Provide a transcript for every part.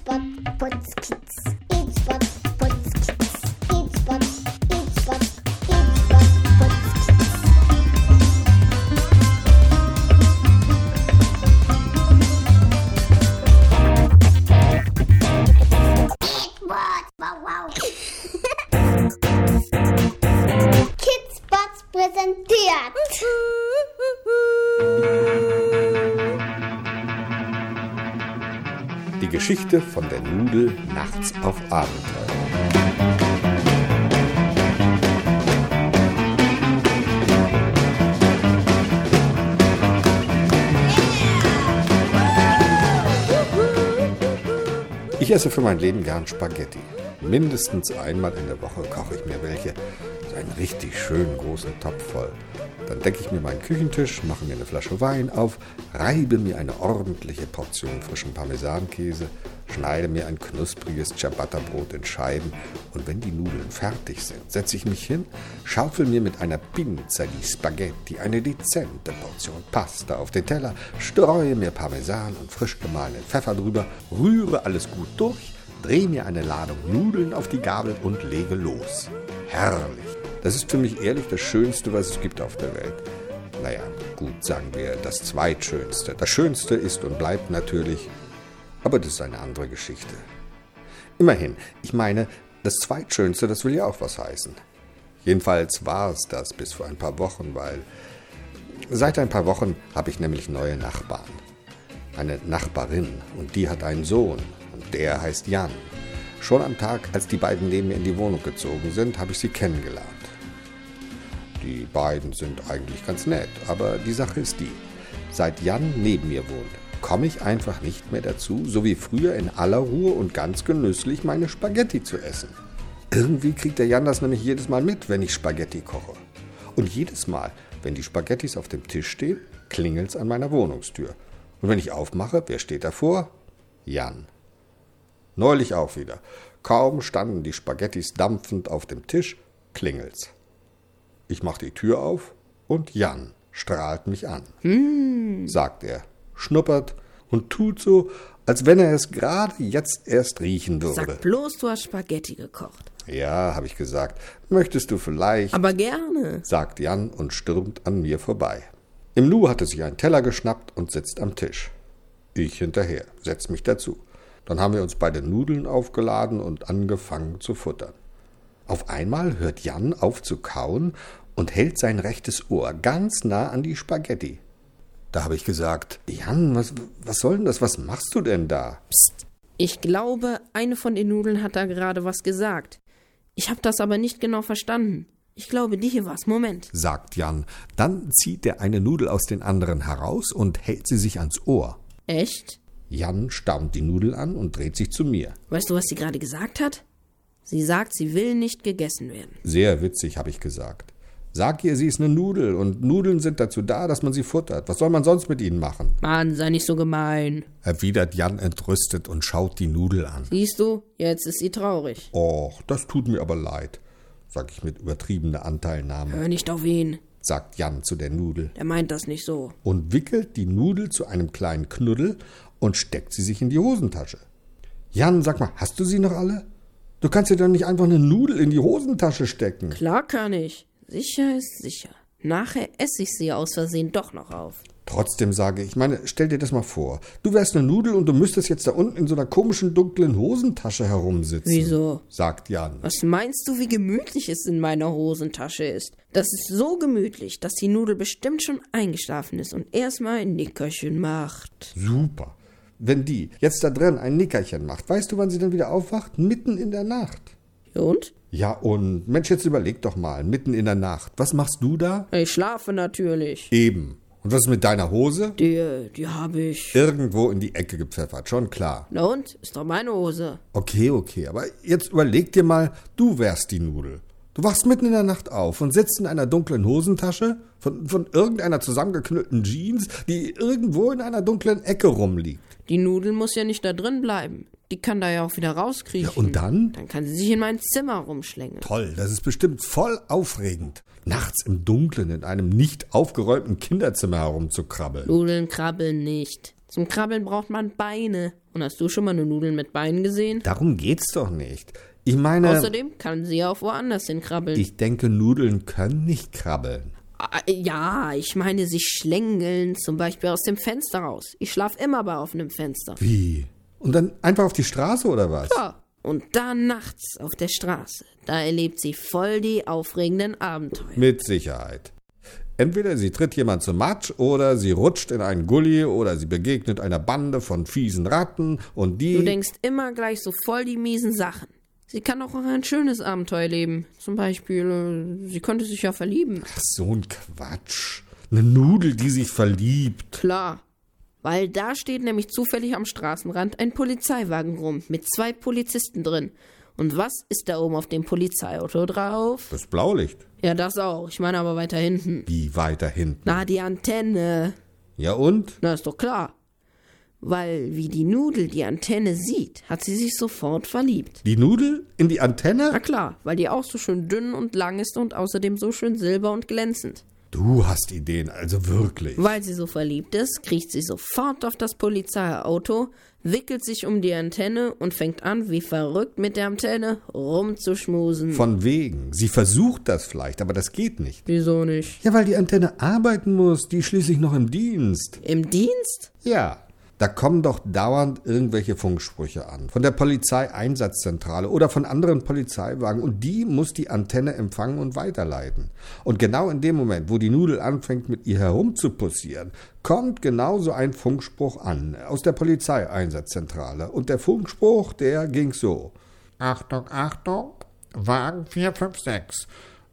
Spot Kids. Die Geschichte von der Nudel nachts auf Abenteuer. Ich esse für mein Leben gern Spaghetti. Mindestens einmal in der Woche koche ich mir welche. So einen richtig schönen großen Topf voll. Dann decke ich mir meinen Küchentisch, mache mir eine Flasche Wein auf, reibe mir eine ordentliche Portion frischen Parmesankäse, schneide mir ein knuspriges Ciabatta-Brot in Scheiben und wenn die Nudeln fertig sind, setze ich mich hin, schaufel mir mit einer Pinza die Spaghetti eine dezente Portion Pasta auf den Teller, streue mir Parmesan und frisch gemahlenen Pfeffer drüber, rühre alles gut durch, drehe mir eine Ladung Nudeln auf die Gabel und lege los. Herrlich! Das ist für mich ehrlich das Schönste, was es gibt auf der Welt. Naja, gut, sagen wir das Zweitschönste. Das Schönste ist und bleibt natürlich, aber das ist eine andere Geschichte. Immerhin, ich meine, das Zweitschönste, das will ja auch was heißen. Jedenfalls war es das bis vor ein paar Wochen, weil seit ein paar Wochen habe ich nämlich neue Nachbarn. Eine Nachbarin und die hat einen Sohn und der heißt Jan. Schon am Tag, als die beiden neben mir in die Wohnung gezogen sind, habe ich sie kennengelernt. Die beiden sind eigentlich ganz nett, aber die Sache ist die. Seit Jan neben mir wohnt, komme ich einfach nicht mehr dazu, so wie früher in aller Ruhe und ganz genüsslich meine Spaghetti zu essen. Irgendwie kriegt der Jan das nämlich jedes Mal mit, wenn ich Spaghetti koche. Und jedes Mal, wenn die Spaghettis auf dem Tisch stehen, klingelt's an meiner Wohnungstür. Und wenn ich aufmache, wer steht davor? Jan. Neulich auch wieder. Kaum standen die Spaghettis dampfend auf dem Tisch, klingelt's. Ich mach die Tür auf und Jan strahlt mich an, sagt er, schnuppert und tut so, als wenn er es gerade jetzt erst riechen würde. Sag bloß, du hast Spaghetti gekocht. Ja, habe ich gesagt. Möchtest du vielleicht? Aber gerne. sagt Jan und stürmt an mir vorbei. Im Nu hatte sich ein Teller geschnappt und sitzt am Tisch. Ich hinterher, setz mich dazu. Dann haben wir uns beide Nudeln aufgeladen und angefangen zu futtern. Auf einmal hört Jan auf zu kauen und hält sein rechtes Ohr ganz nah an die Spaghetti. Da habe ich gesagt, Jan, was, was soll denn das? Was machst du denn da? Psst. Ich glaube, eine von den Nudeln hat da gerade was gesagt. Ich habe das aber nicht genau verstanden. Ich glaube, die hier war's. Moment. sagt Jan. Dann zieht er eine Nudel aus den anderen heraus und hält sie sich ans Ohr. Echt? Jan staunt die Nudel an und dreht sich zu mir. Weißt du, was sie gerade gesagt hat? Sie sagt, sie will nicht gegessen werden. Sehr witzig, habe ich gesagt. Sag ihr, sie ist eine Nudel und Nudeln sind dazu da, dass man sie futtert. Was soll man sonst mit ihnen machen? Mann, sei nicht so gemein. Erwidert Jan entrüstet und schaut die Nudel an. Siehst du, jetzt ist sie traurig. Och, das tut mir aber leid, sag ich mit übertriebener Anteilnahme, Hör nicht auf ihn. sagt Jan zu der Nudel Der meint das nicht so. und wickelt die Nudel zu einem kleinen Knuddel und steckt sie sich in die Hosentasche. Jan, sag mal, hast du sie noch alle? Du kannst dir doch nicht einfach eine Nudel in die Hosentasche stecken. Klar kann ich. Sicher ist sicher. Nachher esse ich sie aus Versehen doch noch auf. Trotzdem sage ich, meine, stell dir das mal vor. Du wärst eine Nudel und du müsstest jetzt da unten in so einer komischen dunklen Hosentasche herumsitzen. Wieso? sagt Jan. Was meinst du, wie gemütlich es in meiner Hosentasche ist? Das ist so gemütlich, dass die Nudel bestimmt schon eingeschlafen ist und erstmal ein Nickerchen macht. Super. Wenn die jetzt da drin ein Nickerchen macht, weißt du, wann sie dann wieder aufwacht? Mitten in der Nacht. Und? Ja, und Mensch, jetzt überleg doch mal, mitten in der Nacht. Was machst du da? Ich schlafe natürlich. Eben. Und was ist mit deiner Hose? Die, die habe ich. Irgendwo in die Ecke gepfeffert, schon klar. Na und? Ist doch meine Hose. Okay, okay, aber jetzt überleg dir mal, du wärst die Nudel. Du wachst mitten in der Nacht auf und sitzt in einer dunklen Hosentasche von, von irgendeiner zusammengeknüllten Jeans, die irgendwo in einer dunklen Ecke rumliegt. Die Nudel muss ja nicht da drin bleiben. Die kann da ja auch wieder rauskriechen. Ja, und dann? Dann kann sie sich in mein Zimmer rumschlängeln. Toll, das ist bestimmt voll aufregend. Nachts im Dunkeln in einem nicht aufgeräumten Kinderzimmer herumzukrabbeln. Nudeln krabbeln nicht. Zum Krabbeln braucht man Beine. Und hast du schon mal eine Nudel mit Beinen gesehen? Darum geht's doch nicht. Ich meine, Außerdem kann sie ja auch woanders hin krabbeln. ich denke, Nudeln können nicht krabbeln. Ah, Ja, ich meine, sie schlängeln zum Beispiel aus dem Fenster raus. Ich schlaf immer bei offenem Fenster. Wie? Und dann einfach auf die Straße oder was? Ja. Und dann nachts auf der Straße. Da erlebt sie voll die aufregenden Abenteuer. Mit Sicherheit. Entweder sie tritt jemand zum Matsch oder sie rutscht in einen Gully oder sie begegnet einer Bande von fiesen Ratten und die. Du denkst immer gleich so voll die miesen Sachen. Sie kann auch ein schönes Abenteuer leben. Zum Beispiel, äh, sie könnte sich ja verlieben. Ach, so ein Quatsch. Eine Nudel, die sich verliebt. Klar. Weil da steht nämlich zufällig am Straßenrand ein Polizeiwagen rum mit zwei Polizisten drin. Und was ist da oben auf dem Polizeiauto drauf? Das Blaulicht. Ja, das auch. Ich meine aber weiter hinten. Wie weiter hinten. Na, die Antenne. Ja und? Na, ist doch klar. Weil, wie die Nudel die Antenne sieht, hat sie sich sofort verliebt. Die Nudel in die Antenne? Na klar, weil die auch so schön dünn und lang ist und außerdem so schön silber und glänzend. Du hast Ideen, also wirklich. Weil sie so verliebt ist, kriecht sie sofort auf das Polizeiauto, wickelt sich um die Antenne und fängt an, wie verrückt mit der Antenne rumzuschmusen. Von wegen. Sie versucht das vielleicht, aber das geht nicht. Wieso nicht? Ja, weil die Antenne arbeiten muss, die ist schließlich noch im Dienst. Im Dienst? Ja. Da kommen doch dauernd irgendwelche Funksprüche an. Von der Polizeieinsatzzentrale oder von anderen Polizeiwagen. Und die muss die Antenne empfangen und weiterleiten. Und genau in dem Moment, wo die Nudel anfängt, mit ihr herumzupussieren, kommt genau so ein Funkspruch an. Aus der Polizeieinsatzzentrale. Und der Funkspruch, der ging so. Achtung, Achtung, Wagen 456.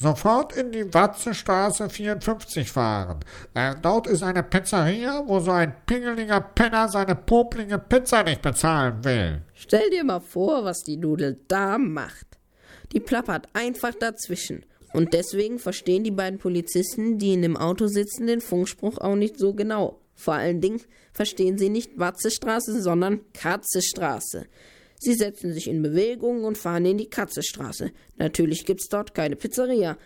Sofort in die Watzestraße 54 fahren. Äh, dort ist eine Pizzeria, wo so ein pingeliger Penner seine poplige Pizza nicht bezahlen will. Stell dir mal vor, was die Nudel da macht. Die plappert einfach dazwischen. Und deswegen verstehen die beiden Polizisten, die in dem Auto sitzen, den Funkspruch auch nicht so genau. Vor allen Dingen verstehen sie nicht Watzestraße, sondern Katzestraße. Sie setzen sich in Bewegung und fahren in die Katzestraße. Natürlich gibt's dort keine Pizzeria.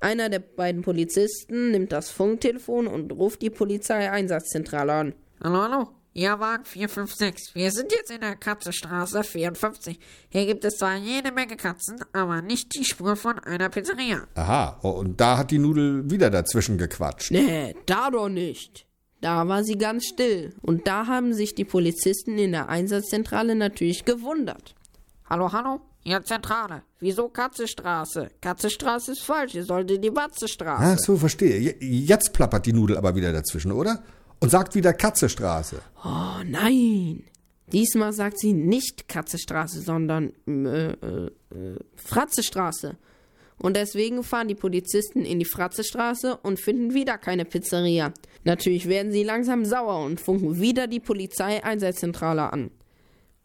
Einer der beiden Polizisten nimmt das Funktelefon und ruft die Polizeieinsatzzentrale an. Hallo, hallo. Ja, Wagen 456. Wir sind jetzt in der Katzenstraße 54. Hier gibt es zwar jede Menge Katzen, aber nicht die Spur von einer Pizzeria. Aha, und da hat die Nudel wieder dazwischen gequatscht. Nee, da doch nicht. Da war sie ganz still. Und da haben sich die Polizisten in der Einsatzzentrale natürlich gewundert. Hallo, hallo. Hier Zentrale. Wieso Katzestraße? Katzestraße ist falsch. Ihr solltet die Watzestraße. Ach so, verstehe. Je- Jetzt plappert die Nudel aber wieder dazwischen, oder? Und sagt wieder Katzestraße. Oh nein. Diesmal sagt sie nicht Katzestraße, sondern äh, äh, äh, Fratzestraße. Und deswegen fahren die Polizisten in die Fratzestraße und finden wieder keine Pizzeria. Natürlich werden sie langsam sauer und funken wieder die Polizeieinsatzzentrale an.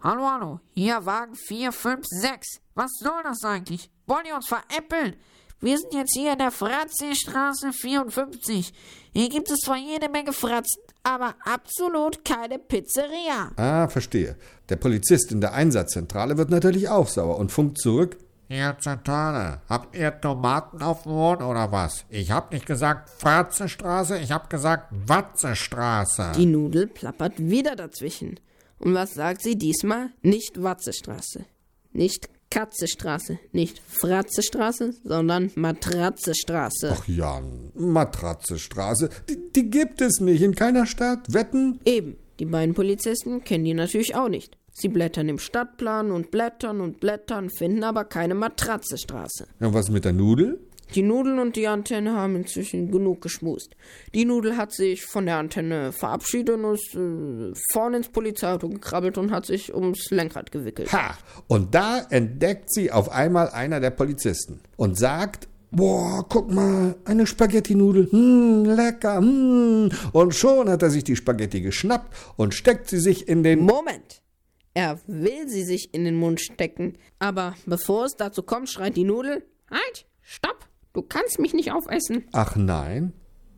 Hallo, hallo. Hier Wagen 456. Was soll das eigentlich? Wollen die uns veräppeln? Wir sind jetzt hier in der Fratzestraße 54. Hier gibt es zwar jede Menge Fratzen, aber absolut keine Pizzeria. Ah, verstehe. Der Polizist in der Einsatzzentrale wird natürlich auch sauer und funkt zurück. Hier Zentrale, habt ihr Tomaten auf dem Mond oder was? Ich hab nicht gesagt Fratzestraße, ich hab gesagt Watzestraße. Die Nudel plappert wieder dazwischen. Und was sagt sie diesmal? Nicht Watzestraße, nicht Katzestraße, nicht Fratzestraße, sondern Matratzestraße. Ach Jan, Matratzestraße, die, die gibt es nicht in keiner Stadt. Wetten? Eben, die beiden Polizisten kennen die natürlich auch nicht. Sie blättern im Stadtplan und blättern und blättern, finden aber keine Matratzestraße. Ja, was mit der Nudel? Die Nudel und die Antenne haben inzwischen genug geschmust. Die Nudel hat sich von der Antenne verabschiedet und ist äh, vorne ins Polizeiauto gekrabbelt und hat sich ums Lenkrad gewickelt. Ha! Und da entdeckt sie auf einmal einer der Polizisten und sagt, Boah, guck mal, eine Spaghetti-Nudel. Hm, lecker. Hm. Und schon hat er sich die Spaghetti geschnappt und steckt sie sich in den... Moment! Er will sie sich in den Mund stecken. Aber bevor es dazu kommt, schreit die Nudel: Halt! Stopp! Du kannst mich nicht aufessen. Ach nein?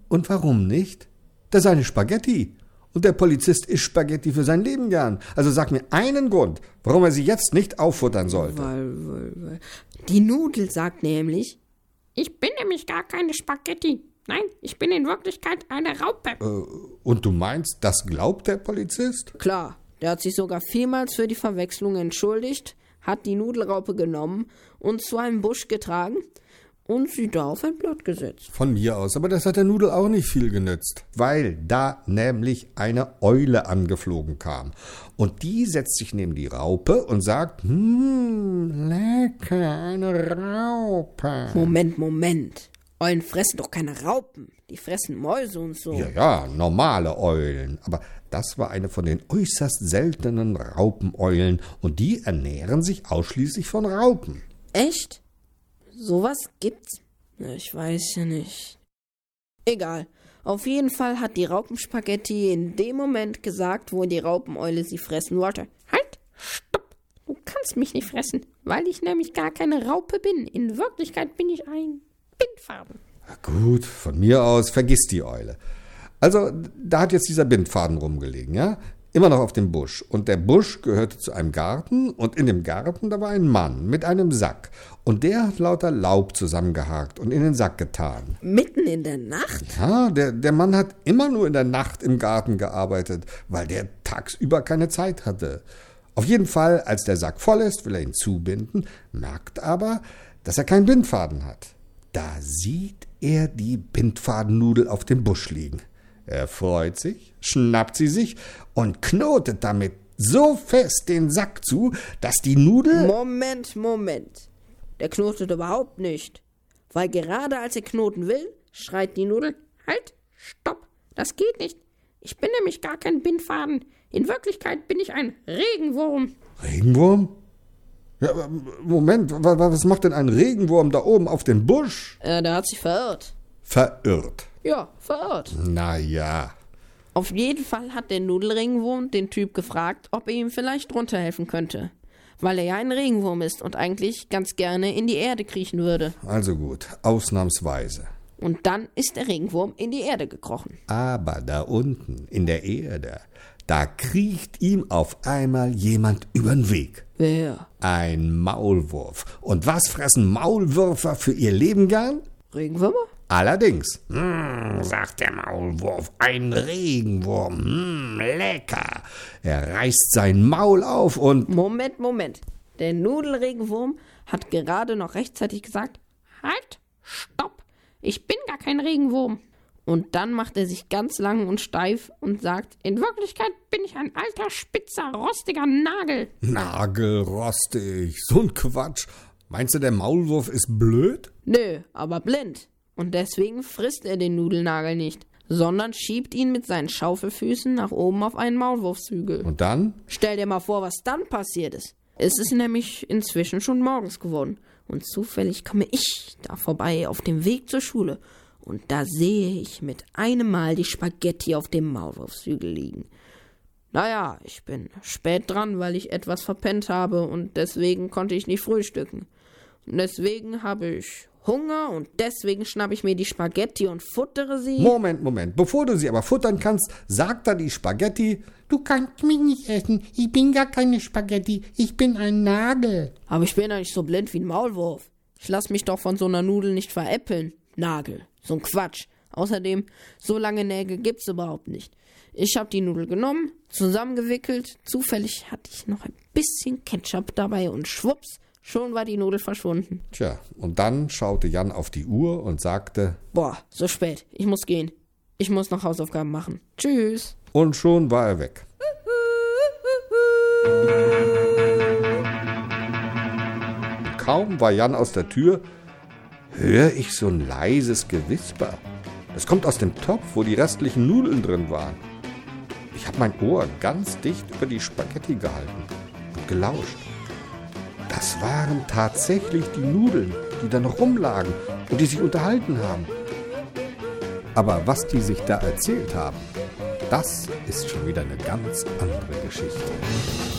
Und warum nicht? Das ist eine Spaghetti. Und der Polizist isst Spaghetti für sein Leben gern. Also sag mir einen Grund, warum er sie jetzt nicht auffuttern sollte. Weil, weil, weil. Die Nudel sagt nämlich: Ich bin nämlich gar keine Spaghetti. Nein, ich bin in Wirklichkeit eine Raupe. Und du meinst, das glaubt der Polizist? Klar, der hat sich sogar vielmals für die Verwechslung entschuldigt, hat die Nudelraupe genommen und zu einem Busch getragen und sie da auf ein Blatt gesetzt. Von mir aus, aber das hat der Nudel auch nicht viel genützt, weil da nämlich eine Eule angeflogen kam. Und die setzt sich neben die Raupe und sagt, hm, lecker, eine Raupe. Moment, Moment. Eulen fressen doch keine Raupen. Die fressen Mäuse und so. Ja, ja, normale Eulen. Aber das war eine von den äußerst seltenen Raupeneulen und die ernähren sich ausschließlich von Raupen. Echt? Sowas gibt's? Ich weiß ja nicht. Egal. Auf jeden Fall hat die Raupenspaghetti in dem Moment gesagt, wo die Raupeneule sie fressen wollte. Halt, stopp. Du kannst mich nicht fressen, weil ich nämlich gar keine Raupe bin. In Wirklichkeit bin ich ein Bindfaden. Na gut, von mir aus, vergiss die Eule. Also, da hat jetzt dieser Bindfaden rumgelegen, ja? Immer noch auf dem Busch. Und der Busch gehörte zu einem Garten und in dem Garten, da war ein Mann mit einem Sack. Und der hat lauter Laub zusammengehakt und in den Sack getan. Mitten in der Nacht? Ja, der, der Mann hat immer nur in der Nacht im Garten gearbeitet, weil der tagsüber keine Zeit hatte. Auf jeden Fall, als der Sack voll ist, will er ihn zubinden, merkt aber, dass er keinen Bindfaden hat. Da sieht er die Bindfadennudel auf dem Busch liegen. Er freut sich, schnappt sie sich und knotet damit so fest den Sack zu, dass die Nudel. Moment, Moment. Der knotet überhaupt nicht. Weil gerade als er knoten will, schreit die Nudel, Halt, stopp. Das geht nicht. Ich bin nämlich gar kein Bindfaden. In Wirklichkeit bin ich ein Regenwurm. Regenwurm? Ja, Moment, wa- wa- was macht denn ein Regenwurm da oben auf dem Busch? äh, der hat sich verirrt. Verirrt. Ja, verirrt. Na ja. Auf jeden Fall hat der Nudelregenwurm den Typ gefragt, ob er ihm vielleicht runterhelfen könnte. Weil er ja ein Regenwurm ist und eigentlich ganz gerne in die Erde kriechen würde. Also gut, ausnahmsweise. Und dann ist der Regenwurm in die Erde gekrochen. Aber da unten in der Erde, da kriecht ihm auf einmal jemand übern Weg. Wer? Ein Maulwurf. Und was fressen Maulwürfer für ihr Leben gern? Regenwürmer? Allerdings. Hm, sagt der Maulwurf, ein Regenwurm. Hm, lecker. Er reißt sein Maul auf und Moment, Moment. Der Nudelregenwurm hat gerade noch rechtzeitig gesagt, Halt, stopp. Ich bin gar kein Regenwurm. und dann macht er sich ganz lang und steif und sagt, In Wirklichkeit bin ich ein alter, spitzer, rostiger Nagel. nagelrostig. So ein Quatsch. Meinst du, der Maulwurf ist blöd? nö, aber blind. Und deswegen frisst er den Nudelnagel nicht, sondern schiebt ihn mit seinen Schaufelfüßen nach oben auf einen Maulwurfshügel. Und dann? Stell dir mal vor, was dann passiert ist. Es ist nämlich inzwischen schon morgens geworden. Und zufällig komme ich da vorbei auf dem Weg zur Schule. Und da sehe ich mit einem Mal die Spaghetti auf dem Maulwurfshügel liegen. Naja, ich bin spät dran, weil ich etwas verpennt habe und deswegen konnte ich nicht frühstücken. Und deswegen habe ich Hunger und deswegen schnappe ich mir die Spaghetti und futtere sie. Moment, Moment. Bevor du sie aber futtern kannst, sagt da die Spaghetti, Du kannst mich nicht essen. Ich bin gar keine Spaghetti. Ich bin ein Nagel. Aber ich bin ja nicht so blind wie ein Maulwurf. Ich lass mich doch von so einer Nudel nicht veräppeln. Nagel. So ein Quatsch. Außerdem, so lange Nägel gibt's überhaupt nicht. Ich hab die Nudel genommen, zusammengewickelt. Zufällig hatte ich noch ein bisschen Ketchup dabei und schwupps, schon war die Nudel verschwunden. tja, und dann schaute Jan auf die Uhr und sagte, Boah, so spät. Ich muss gehen. Ich muss noch Hausaufgaben machen. Tschüss. und schon war er weg. Kaum war Jan aus der Tür, höre ich so ein leises Gewisper. Es kommt aus dem Topf, wo die restlichen Nudeln drin waren. Ich habe mein Ohr ganz dicht über die Spaghetti gehalten und gelauscht. Das waren tatsächlich die Nudeln, die da noch rumlagen und die sich unterhalten haben. Aber was die sich da erzählt haben, das ist schon wieder eine ganz andere Geschichte.